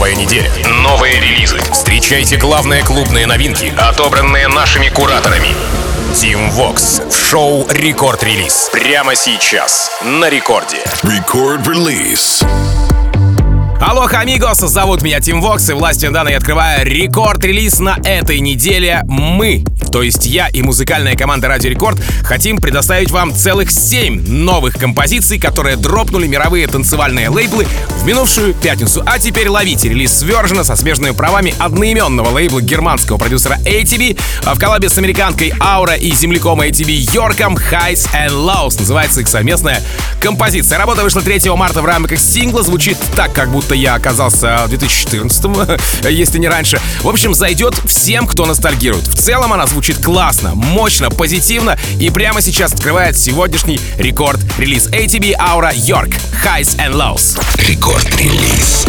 Новая неделя, новые релизы. Встречайте главные клубные новинки, отобранные нашими кураторами. Тим Вокс в шоу Record Release. Прямо сейчас на рекорде. Record Release. Алло, amigos, зовут меня Тим Вокс, и властью данной открываю Record Release на этой неделе «Мы», то есть я и музыкальная команда Радио Рекорд, хотим представить вам целых 7 новых композиций, которые дропнули мировые танцевальные лейблы в минувшую пятницу. А теперь ловите релиз Свержена со смежными правами одноименного лейбла германского продюсера ATV в коллабе с американкой Аура и земляком ATV Йорком Highs and Lows. Называется их совместная композиция. Работа вышла 3 марта в рамках сингла, звучит так, как будто я оказался в 2014 если не раньше. В общем, зайдет всем, кто ностальгирует. В целом она звучит классно, мощно, позитивно и прямо сейчас открывает сегодняшний рекорд-релиз ATB Aura York Highs and Lows. Рекорд-релиз.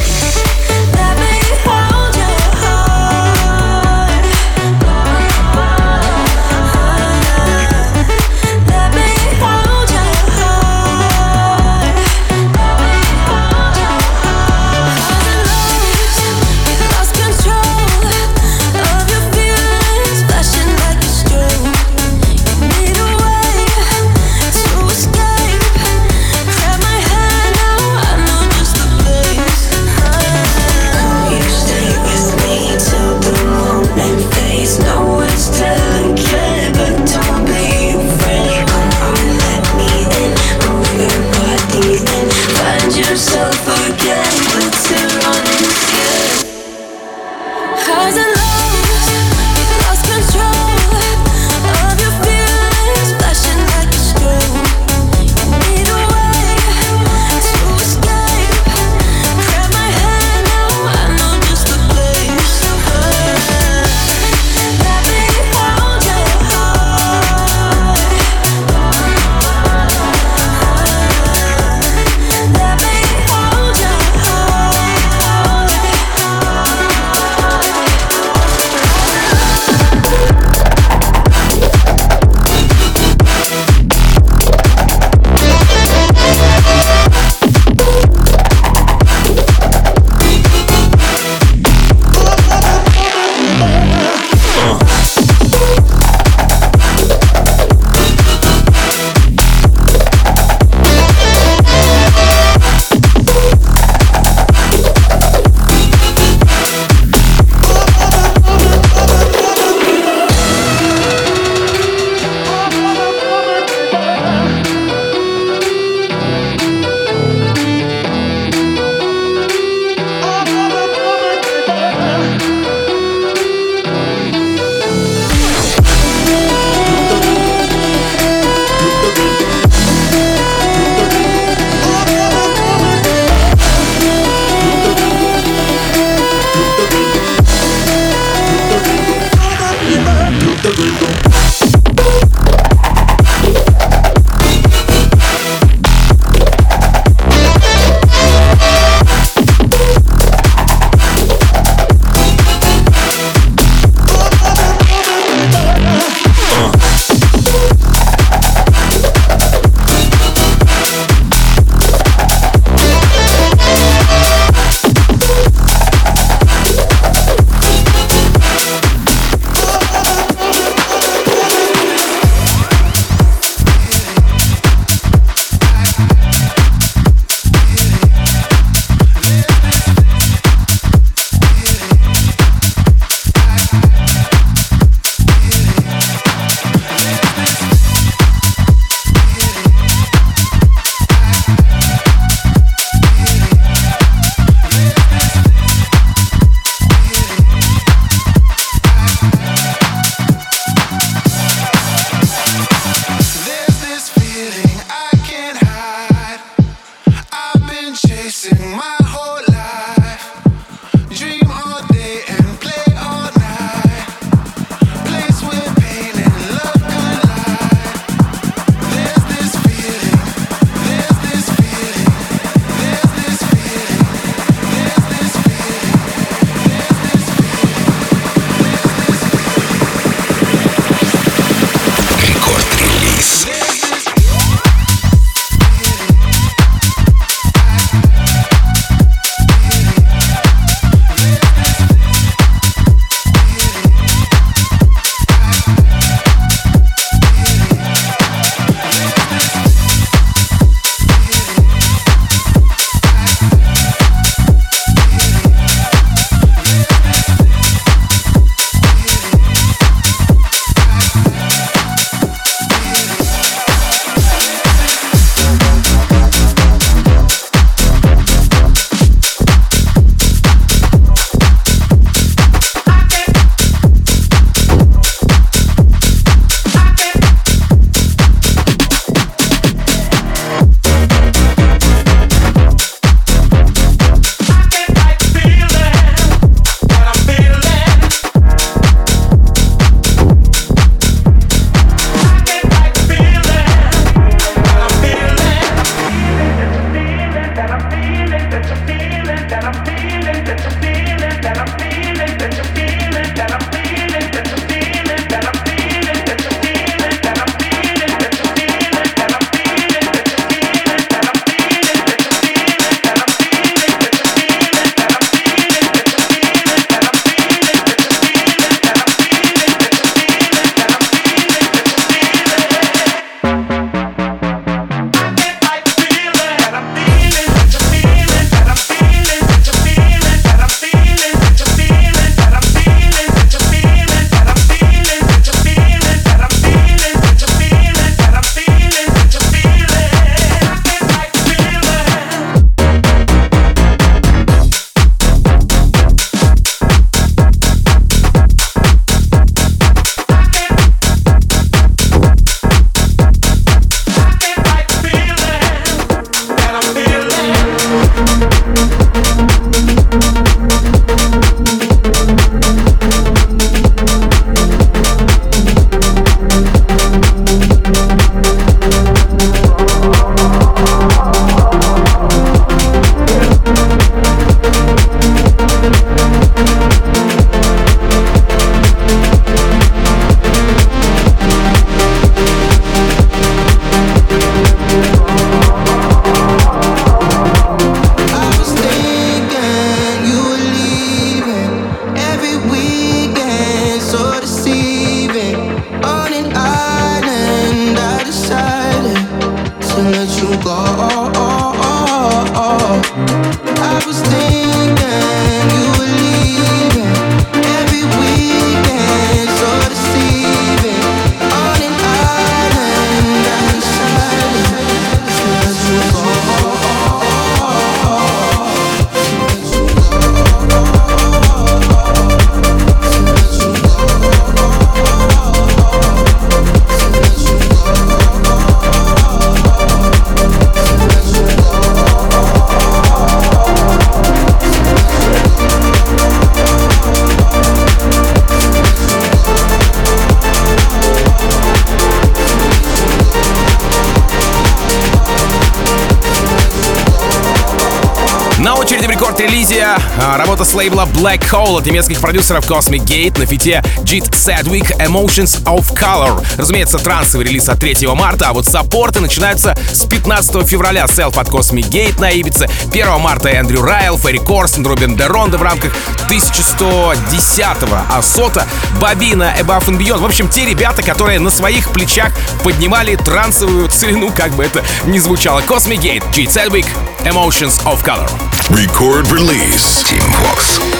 Работа с лейбла Black Hole от немецких продюсеров Cosmic Gate на фите Jit Sadwick Emotions of Color. Разумеется, трансовый релиз от 3 марта, а вот саппорты начинаются с 15 февраля. Селф от Cosmic Gate на Ибице, 1 марта Эндрю Райл, Ферри Корстен, Робин Деронда в рамках 1110-го Асота, Бабина, Above and. В общем, те ребята, которые на своих плечах поднимали трансовую целину, как бы это ни звучало. Cosmic Gate, Jit Sadwick Emotions of Color. Record release. Team Vox.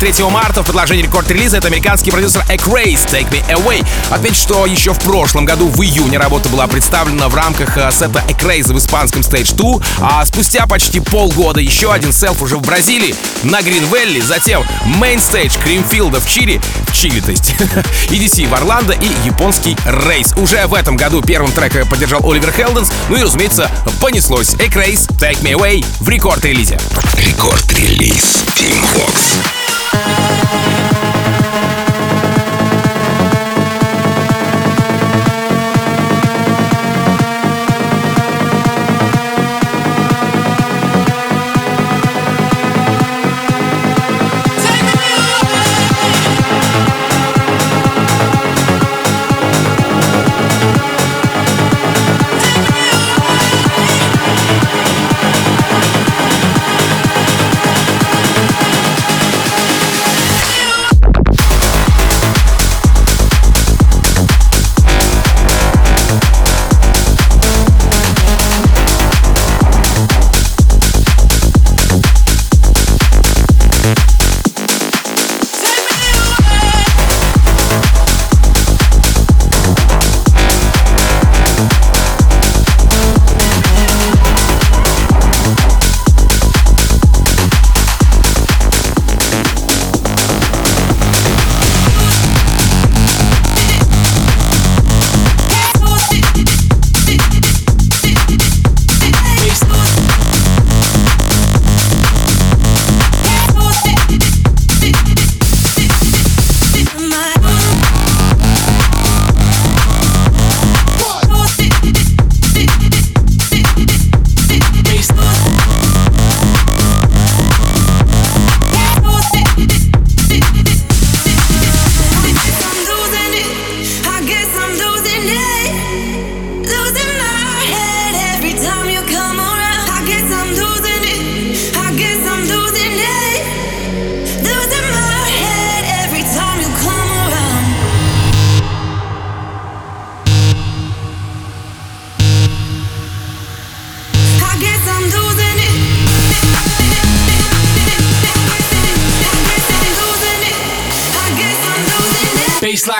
3 марта в предложении рекорд-релиза это американский продюсер Acraze Take Me Away. Отметь, что еще в прошлом году в июне работа была представлена в рамках э, сета Acraze в испанском Stage 2, а спустя почти полгода еще один селф уже в Бразилии на Гринвелли, затем Main Stage Кримфилда в Чили, Чили, то есть, EDC в Орландо и японский рейс. Уже в этом году первым трек поддержал Оливер Хелденс, ну и, разумеется, понеслось Acraze Take Me Away в рекорд-релизе. Рекорд-релиз Team Vox. Thank you.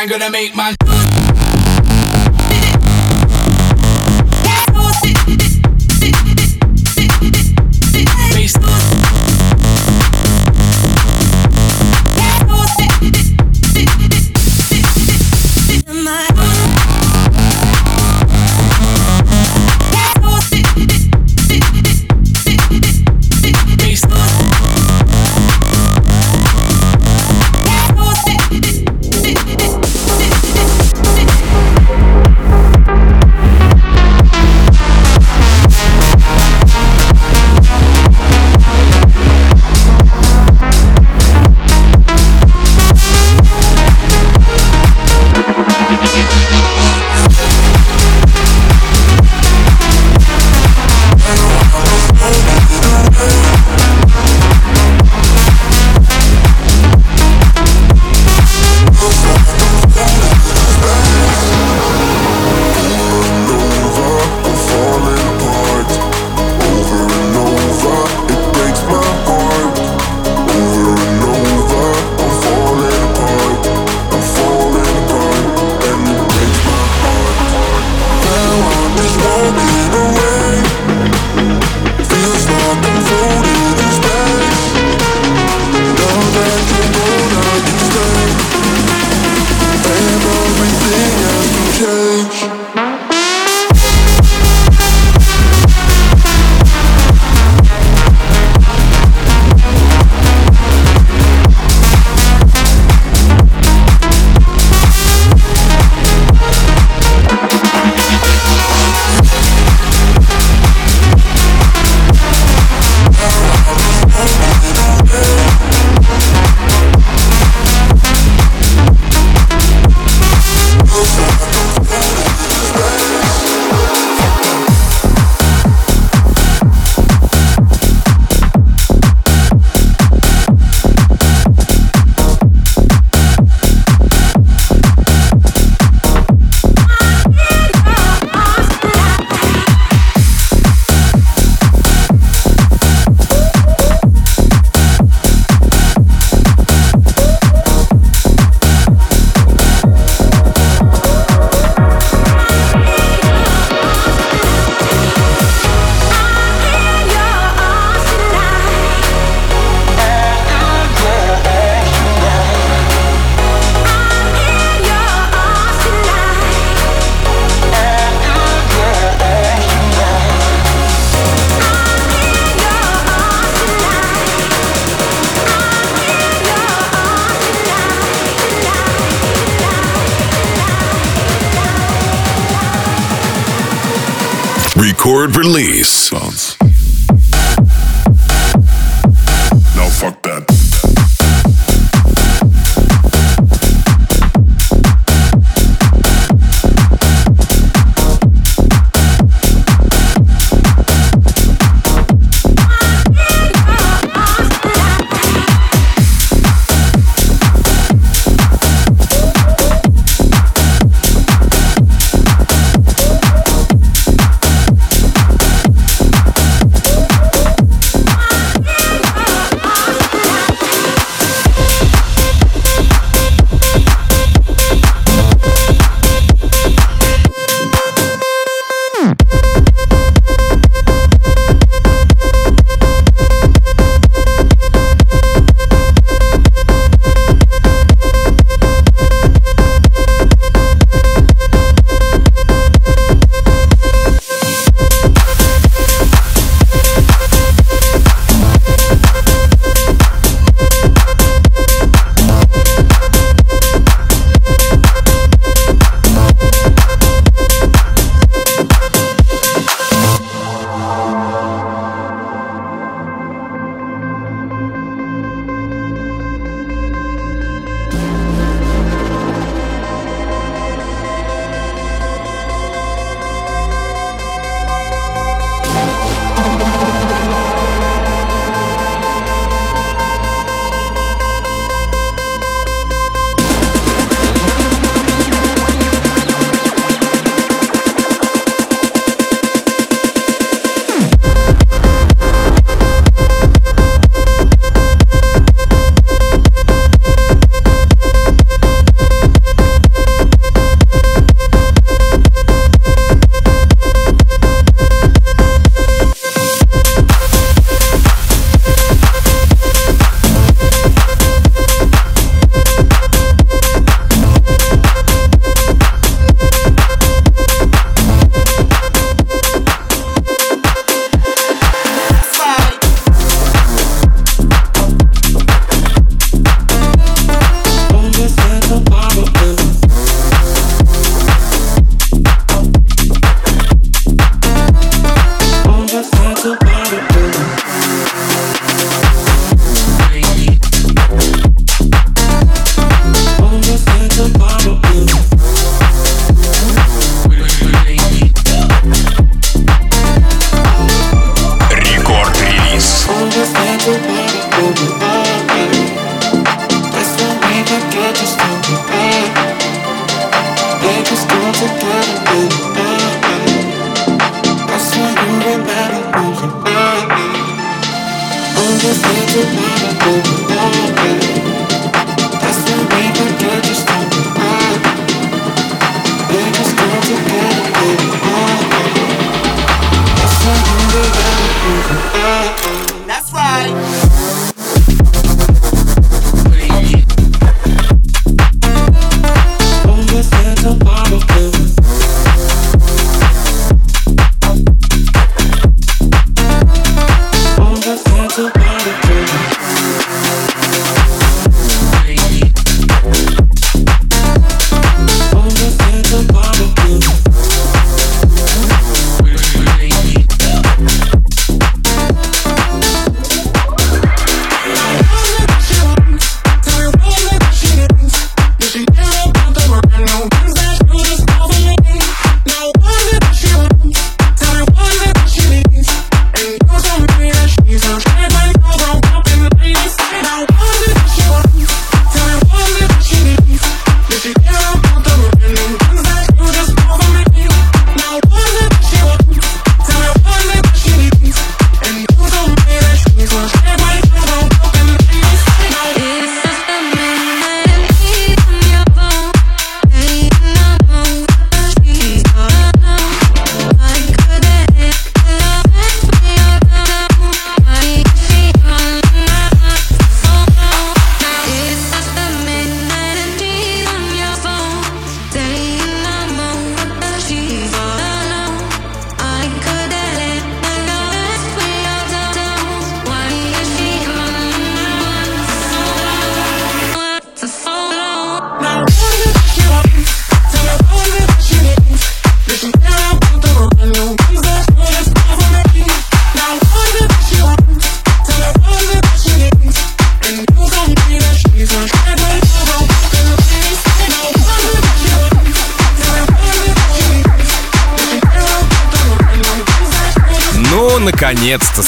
Baseline gonna make man.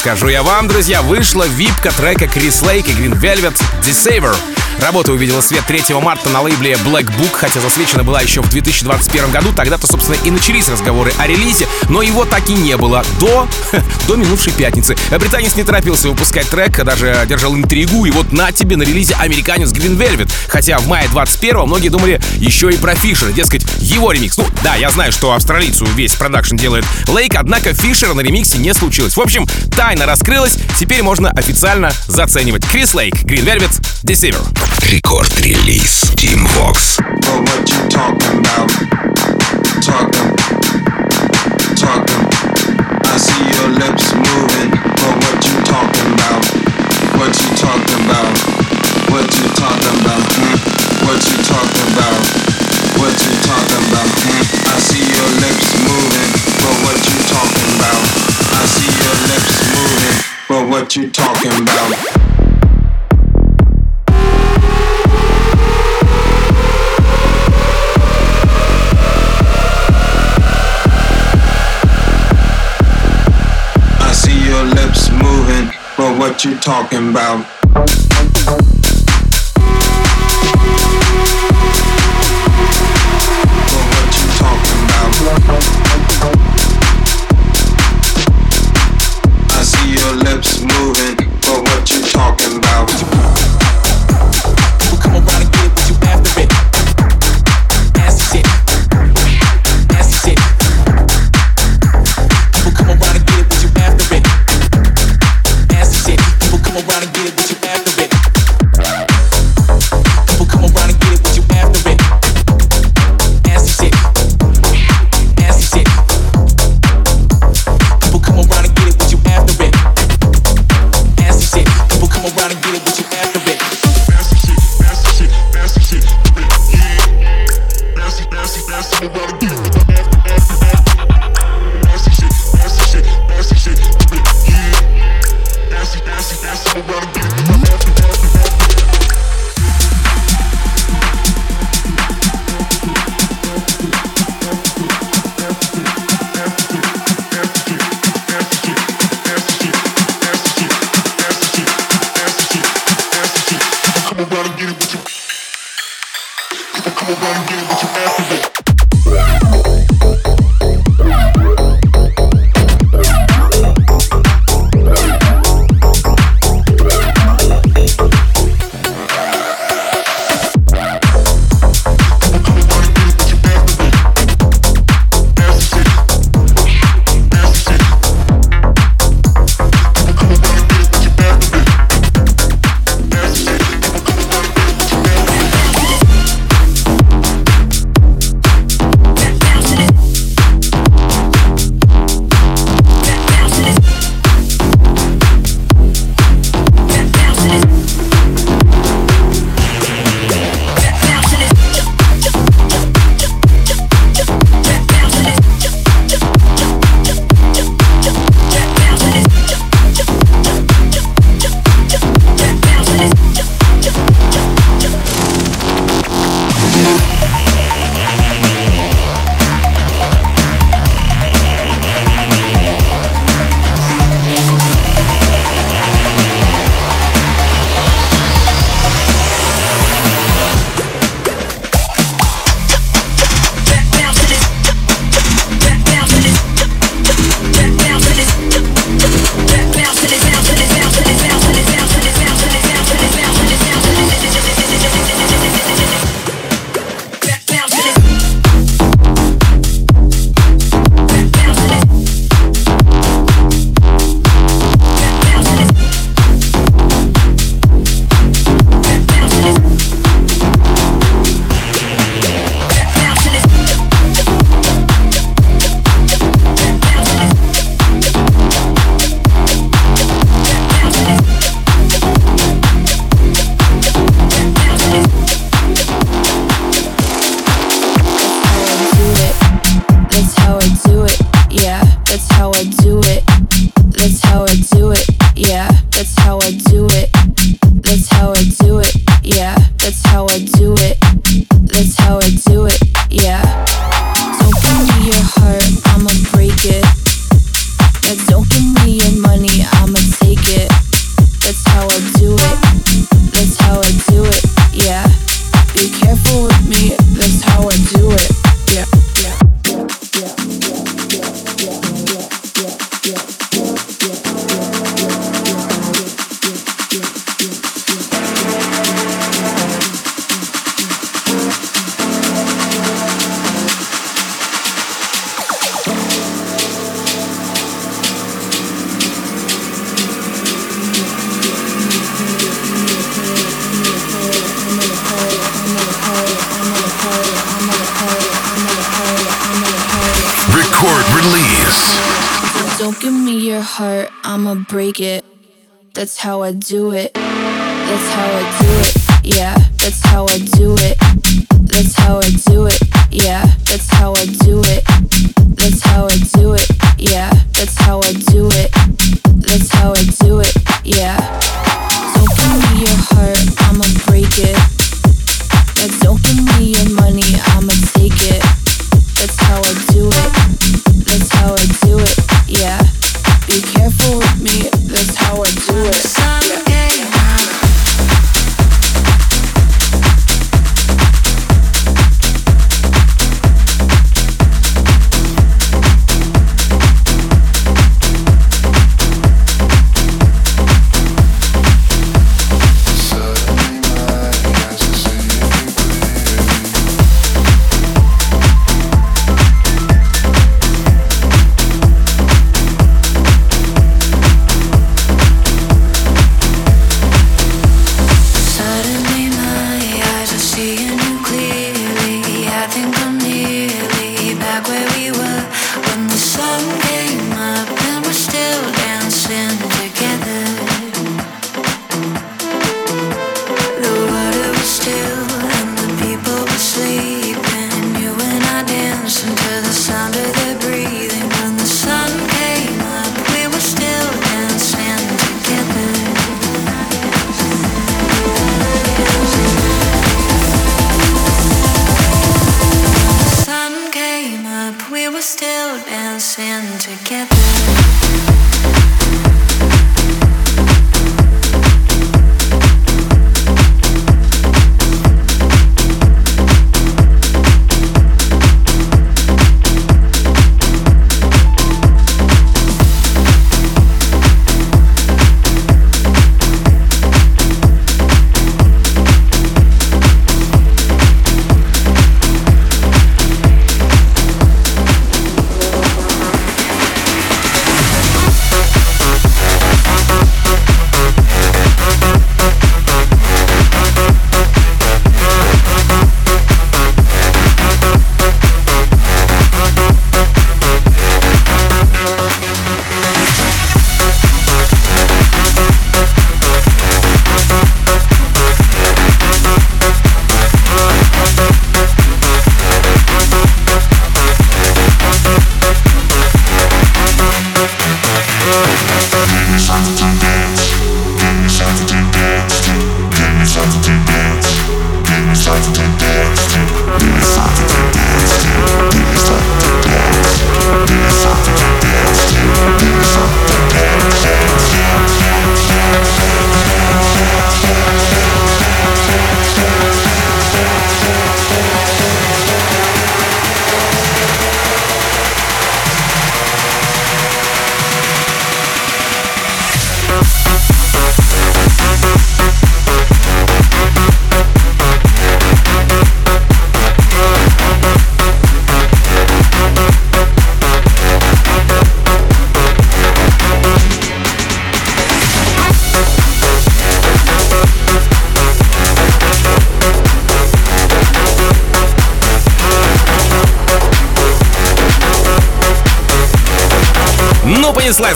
Скажу я вам, друзья, вышла випка трека Крис Лейк и Green Velvet Deceiver. Работа увидела свет 3 марта на лейбле Black Book, хотя засвечена была еще в 2021 году. Тогда-то, собственно, и начались разговоры о релизе, но его так и не было до, до минувшей пятницы. Британец не торопился выпускать трек, даже держал интригу, и вот на тебе на релизе американец Green Velvet. Хотя в мае 21 многие думали еще и про Фишера, дескать, его ремикс. Ну, да, я знаю, что австралийцу весь продакшн делает Лейк, однако Фишера на ремиксе не случилось. В общем, тайна раскрылась, теперь можно официально заценивать. Крис Лейк, Green Velvet, Deceiver. Рекорд-релиз Team Vox. But what you talking about? Talking, talking. I see your lips moving. But what you talking about? What you talking about? What you talking about? Hmm? What you talking about? What you talking about? Hmm? I see your lips moving. But what you talking about? I see your lips moving. But what you talking about? Talking about?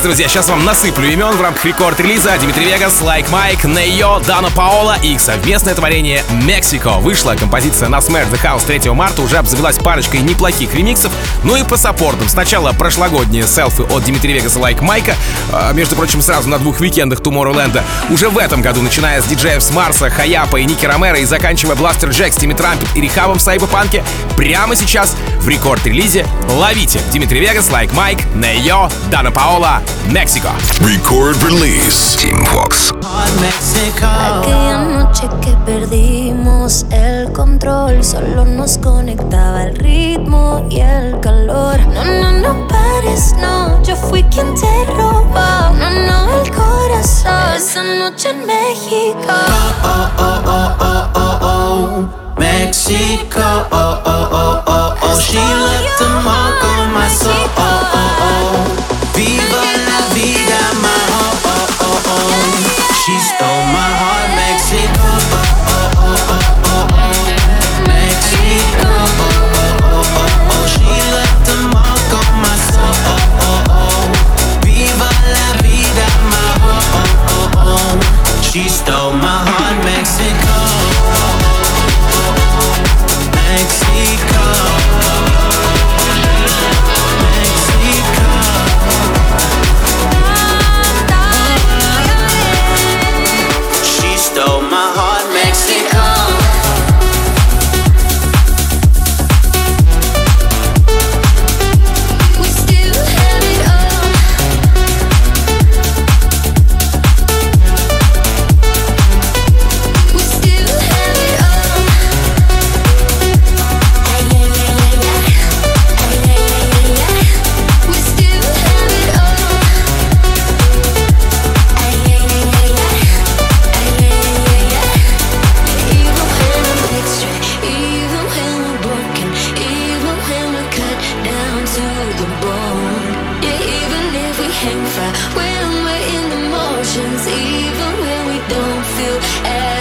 друзья, сейчас вам насыплю имен в рамках Record Release. Dimitri Vegas, Like Mike, Ne-Yo, Danna Paola и их совместное творение «Mexico». Вышла композиция на Smash The House 3 марта, уже обзавелась парочкой неплохих ремиксов, ну и по support ам. Сначала прошлогодние сеты от Dimitri Vegas а, Like Mike а, а, между прочим, сразу на двух уикендах Tomorrowland. Уже в этом году, начиная с диджеев с Марса, Хаяпа и Nicky Romero и заканчивая Blasterjaxx, Timmy Trumpet и R3hab ом в Сайбопанке, прямо сейчас в Record Release. Ловите! Dimitri Vegas, Like Mike, Ne-Yo, Danna Paola, Мексико. Record Release. Team Fox. Aquella noche que perdimos el control, solo nos conectaba el ritmo y el calor. No, no, no pares, no, yo fui quien te robó. No, no, el corazón. Esa noche en México. Oh, oh, oh, oh, oh, oh, oh. Mexico, oh, oh, oh, oh, oh. She left a mark on my soul, oh, oh, oh.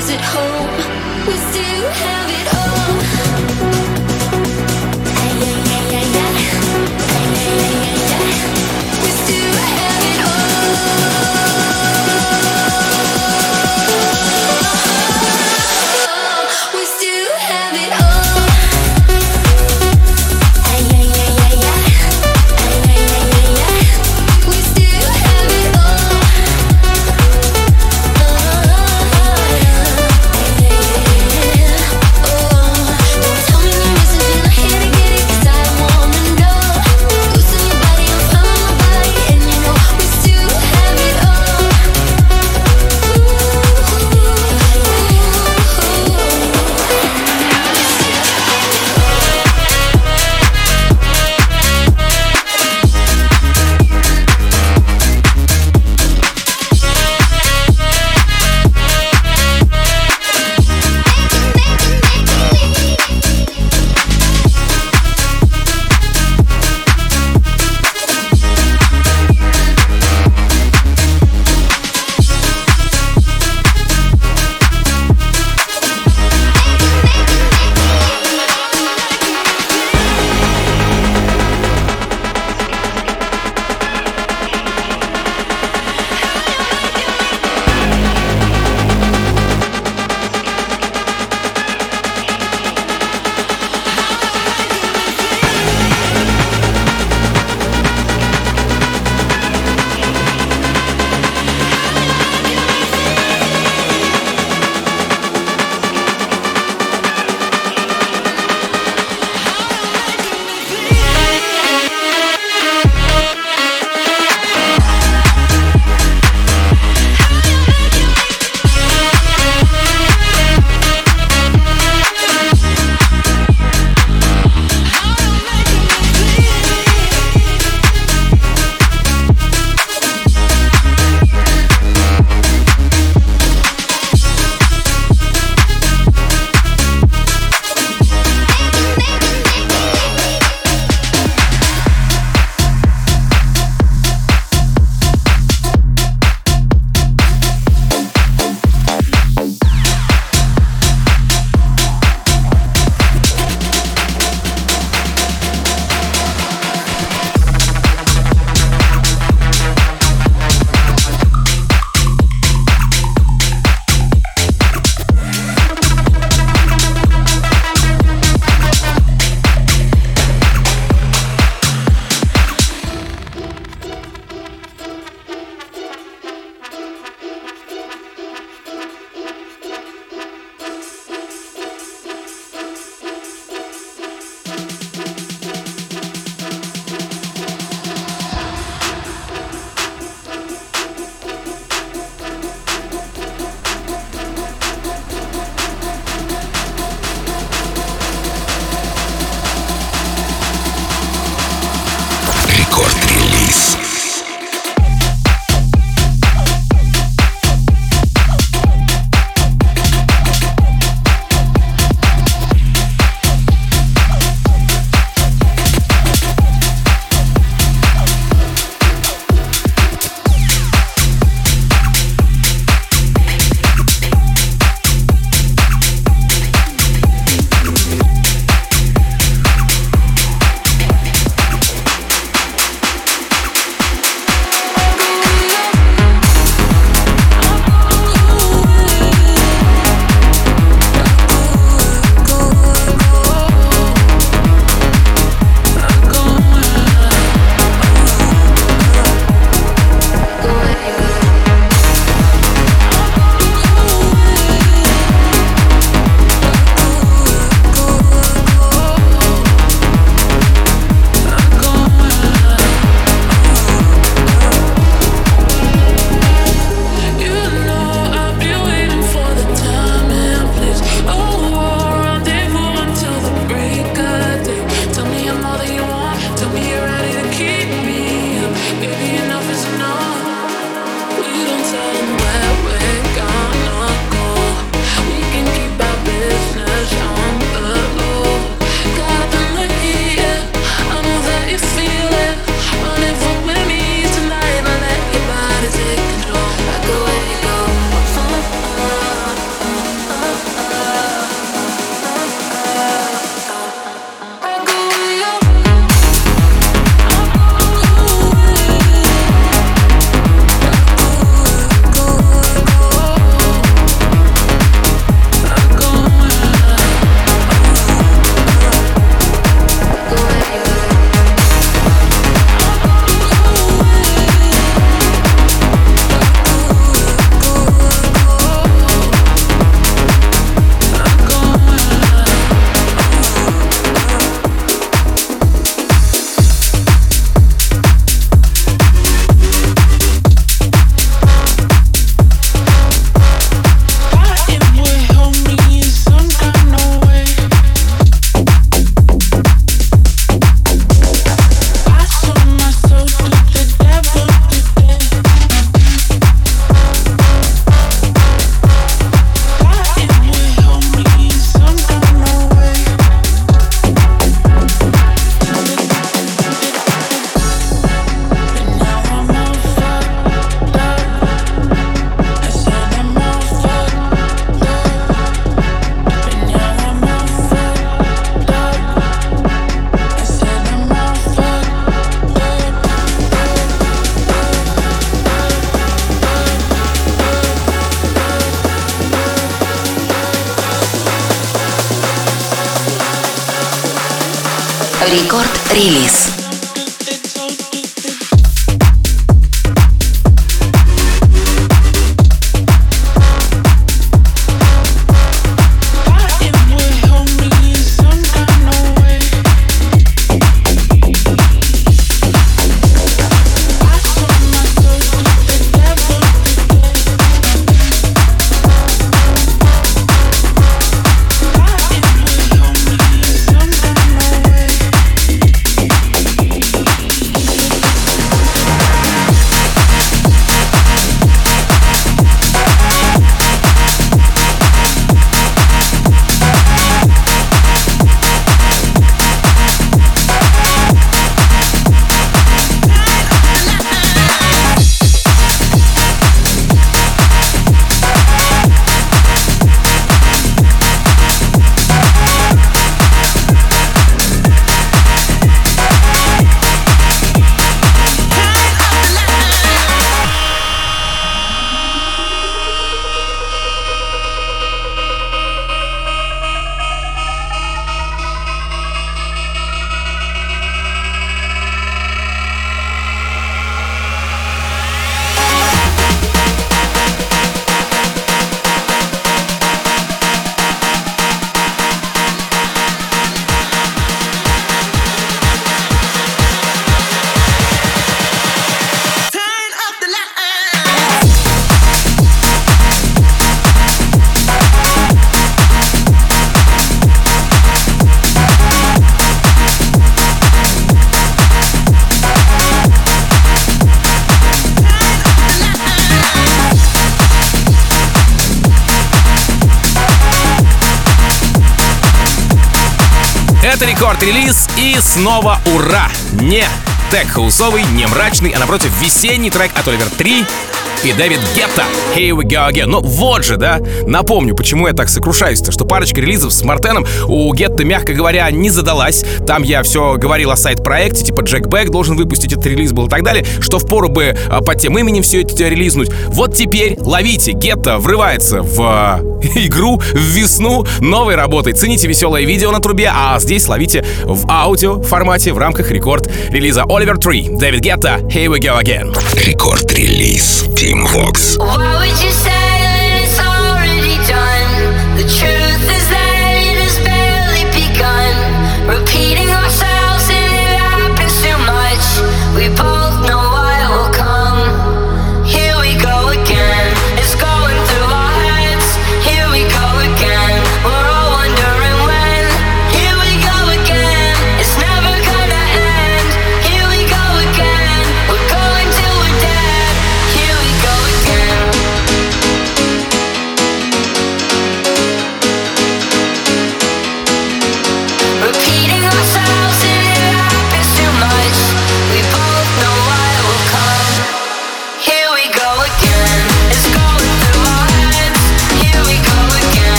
is it hope we still have it all? Record Release и снова ура! Не тек-хаусовый, не мрачный, а напротив весенний трек от Oliver Tree и David Guetta «Here we go again». Ну вот же, да? Напомню, почему я так сокрушаюсь-то, что парочка релизов с Мартеном у Гетта, мягко говоря, не задалась. Там я все говорил о side-проекте, типа Jack Back должен выпустить этот релиз был и так далее, что впору бы а, под тем именем все это релизнуть. Вот теперь ловите, Гетта врывается в а, игру, в весну новой работой. Цените веселое видео на трубе, а здесь ловите в аудио формате в рамках Record Release Oliver Tree, David Guetta, Here we go again. Record Release Тим Вокс. Why would you say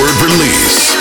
Record release.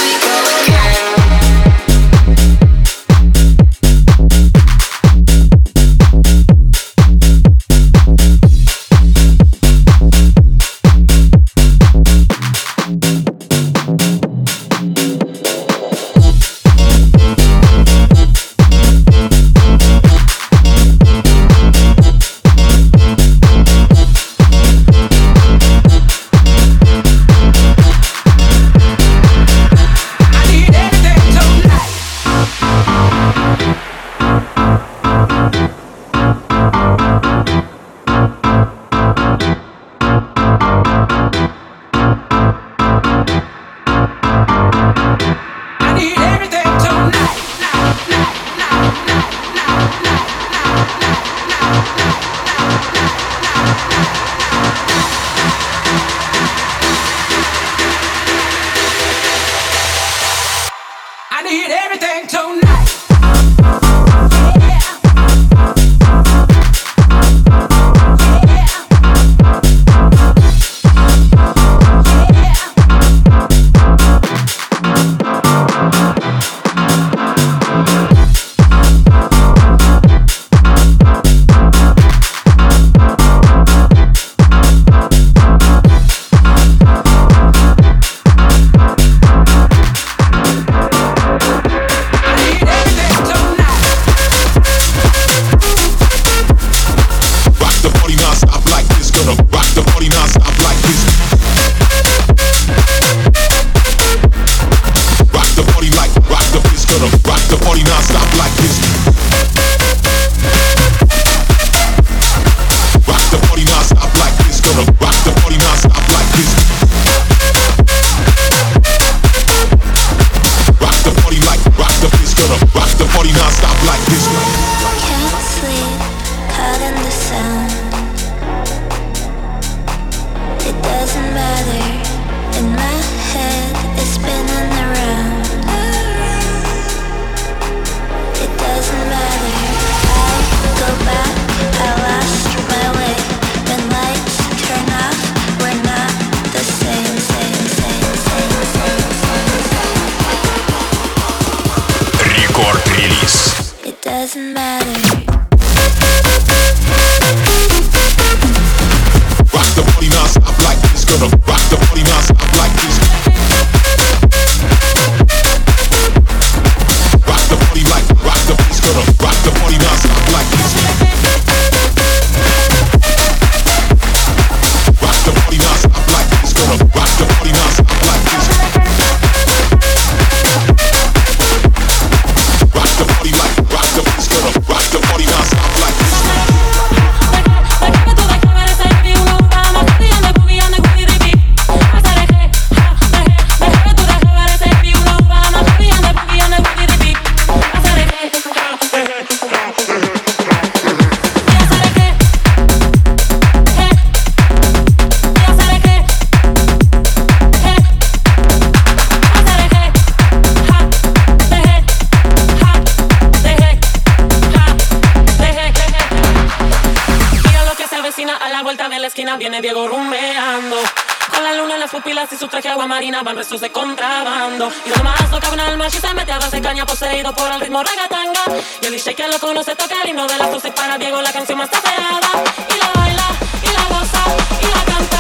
Diego rumeando. Con la luna en las pupilas y su traje agua marina van restos de contrabando. Y lo más toca un alma y se mete a base caña poseído por el ritmo ragatanga. Y el DJ que lo conoce toca el himno de las 12 para Diego la canción más tapeada. Y la baila, y la goza, y la canta.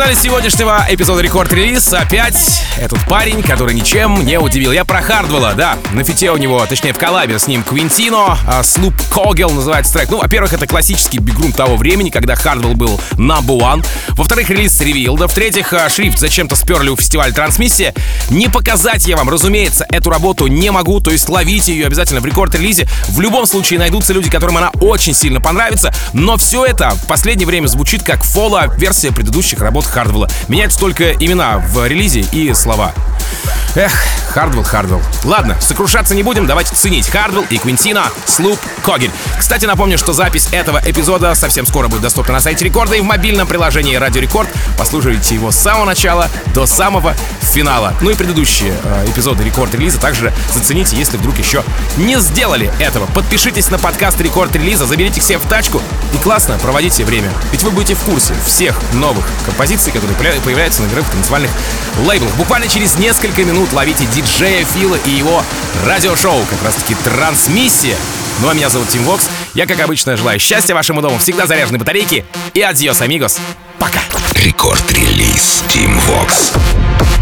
Финале сегодняшнего эпизода Record Release опять этот парень, который ничем не удивил. Я про Хардвелла, да. На фите у него, точнее в коллабе с ним Quintino, а Слуп Когел называется трек. Ну, во-первых, это классический big room того времени, когда Хардвелл был number one. Во-вторых, релиз Revealed а. В-третьих, а, шрифт зачем-то сперли у фестиваля Transmission. Не показать я вам, разумеется, эту работу не могу, то есть ловите ее обязательно в Record Release. В любом случае найдутся люди, которым она очень сильно понравится, но все это в последнее время звучит как follow-версия предыдущих работ Хардвелла. Меняются только имена в релизе и слова. Эх, Хардвелл, Хардвелл. Ладно, сокрушаться не будем, давайте ценить Хардвелл и Quintino, Sloopkogel. Кстати, напомню, что запись этого эпизода совсем скоро будет доступна на сайте Рекорда и в мобильном приложении Радио Рекорд. Послушайте его с самого начала до самого финала. Ну и предыдущие э, эпизоды Record Release также зацените, если вдруг еще не сделали этого. Подпишитесь на подкаст Record Release, заберите к себе в тачку и классно проводите время. Ведь вы будете в курсе всех новых композиций, которые поля- появляются на игровых танцевальных лейблах. Буквально через несколько минут ловите диджея Фила и его радиошоу, как раз таки Transmission. Ну а меня зовут Тим Вокс. Я, как обычно, желаю счастья вашему дому, всегда заряженной батарейки. И adiós, amigos. Пока. Record Release Тим Вокс.